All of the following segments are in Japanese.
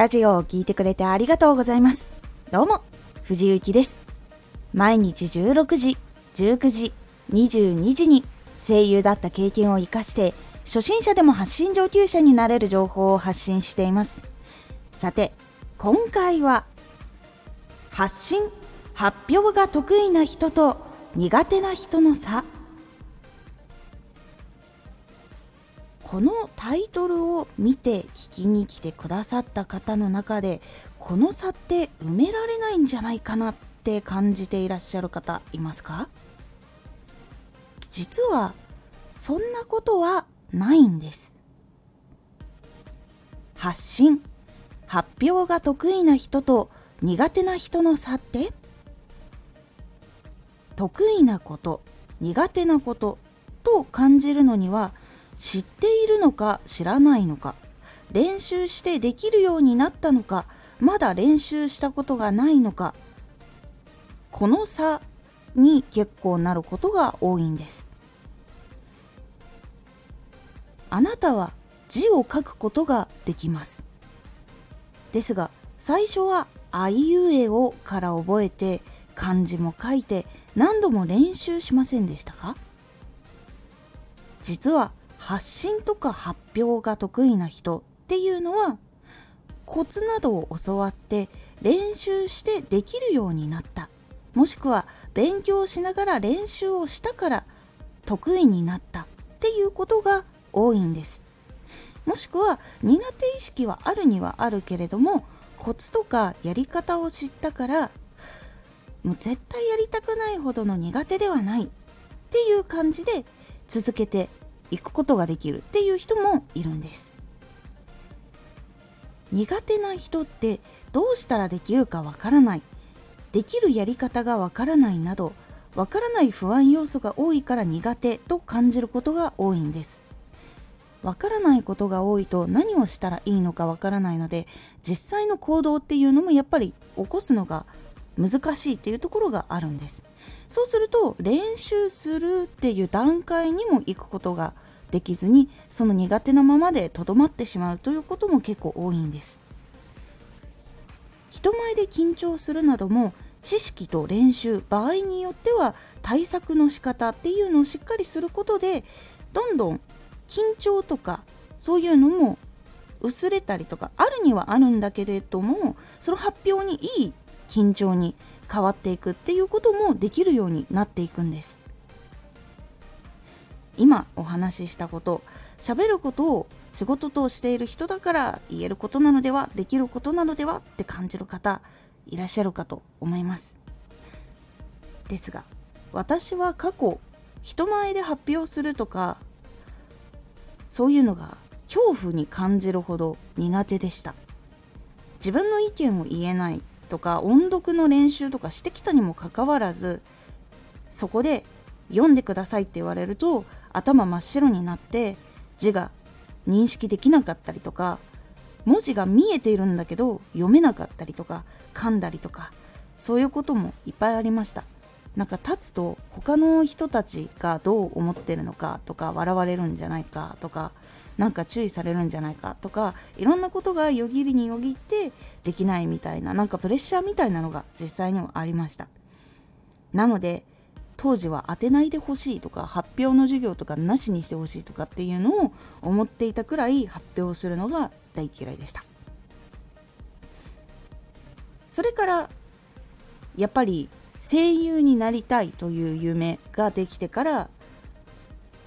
ラジオを聴いてくれてありがとうございます。どうも、藤幸です。毎日16時、19時、22時に声優だった経験を活かして、初心者でも発信上級者になれる情報を発信しています。さて、今回は、発信、発表が得意な人と苦手な人の差。このタイトルを見て聞きに来てくださった方の中でこの差って埋められないんじゃないかなって感じていらっしゃる方いますか？実はそんなことはないんです。発信発表が得意な人と苦手な人の差って得意なこと苦手なことと感じるのには知っているのか知らないのか練習してできるようになったのかまだ練習したことがないのかこの差に結構なることが多いんです。あなたは字を書くことができます。ですが最初はあいうえおから覚えて漢字も書いて何度も練習しませんでしたか？実は発信とか発表が得意な人っていうのはコツなどを教わって練習してできるようになった。もしくは勉強しながら練習をしたから得意になったっていうことが多いんです。もしくは苦手意識はあるにはあるけれどもコツとかやり方を知ったからもう絶対やりたくないほどの苦手ではないっていう感じで続けて行くことができるっていう人もいるんです。苦手な人ってどうしたらできるかわからない。できるやり方がわからないなどわからない不安要素が多いから苦手と感じることが多いんです。わからないことが多いと何をしたらいいのかわからないので実際の行動っていうのもやっぱり起こすのが難しいっていうところがあるんです。そうすると練習するっていう段階にも行くことができずにその苦手なままでとどまってしまうということも結構多いんです。人前で緊張するなども知識と練習場合によっては対策の仕方っていうのをしっかりすることでどんどん緊張とかそういうのも薄れたりとかあるにはあるんだけれどもその発表にいい緊張に変わっていくっていうこともできるようになっていくんです。今お話ししたこと喋ることを仕事としている人だから言えることなのではできることなのではって感じる方いらっしゃるかと思います。ですが私は過去人前で発表するとかそういうのが恐怖に感じるほど苦手でした。自分の意見を言えないとか音読の練習とかしてきたにもかかわらずそこで読んでくださいって言われると頭真っ白になって字が認識できなかったりとか文字が見えているんだけど読めなかったりとか噛んだりとかそういうこともいっぱいありました。なんか立つと他の人たちがどう思ってるのかとか笑われるんじゃないかとかなんか注意されるんじゃないかとかいろんなことがよぎりによぎってできないみたいななんかプレッシャーみたいなのが実際にもありました。なので当時は当てないでほしいとか発表の授業とかなしにしてほしいとかっていうのを思っていたくらい発表するのが大嫌いでした。それからやっぱり声優になりたいという夢ができてから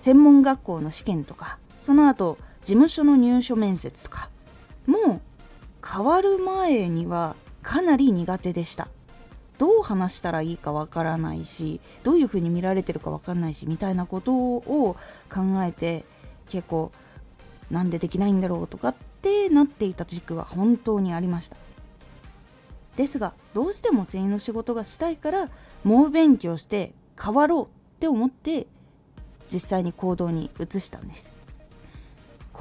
専門学校の試験とかその後事務所の入所面接とか。もう変わる前にはかなり苦手でした。どう話したらいいかわからないしどういうふうに見られてるかわかんないしみたいなことを考えて結構なんでできないんだろうとかってなっていた時期は本当にありました。ですがどうしても声優の仕事がしたいから猛勉強して変わろうって思って実際に行動に移したんです。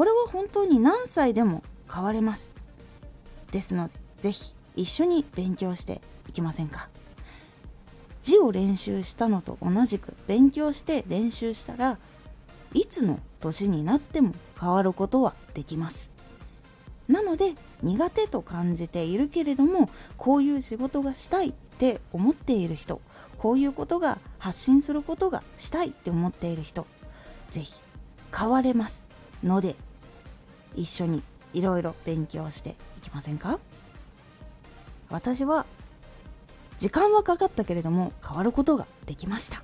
これは本当に何歳でも変われます。ですので是非一緒に勉強していきませんか。字を練習したのと同じく勉強して練習したらいつの年になっても変わることはできます。なので苦手と感じているけれどもこういう仕事がしたいって思っている人こういうことが発信することがしたいって思っている人是非変われますので一緒にいろいろ勉強していきませんか？私は時間はかかったけれども変わることができました。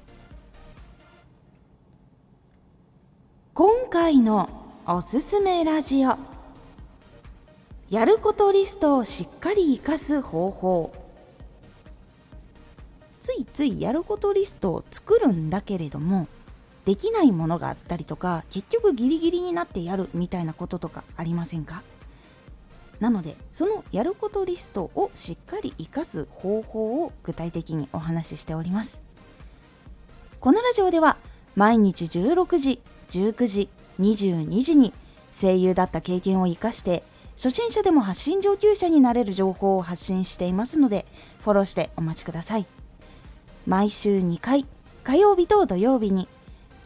今回のおすすめラジオ。やることリストをしっかり活かす方法。ついついやることリストを作るんだけれどもできないものがあったりとか結局ギリギリになってやるみたいなこととかありませんか？なのでそのやることリストをしっかり活かす方法を具体的にお話ししております。このラジオでは毎日16時19時22時に声優だった経験を生かして初心者でも発信上級者になれる情報を発信していますのでフォローしてお待ちください。毎週2回火曜日と土曜日に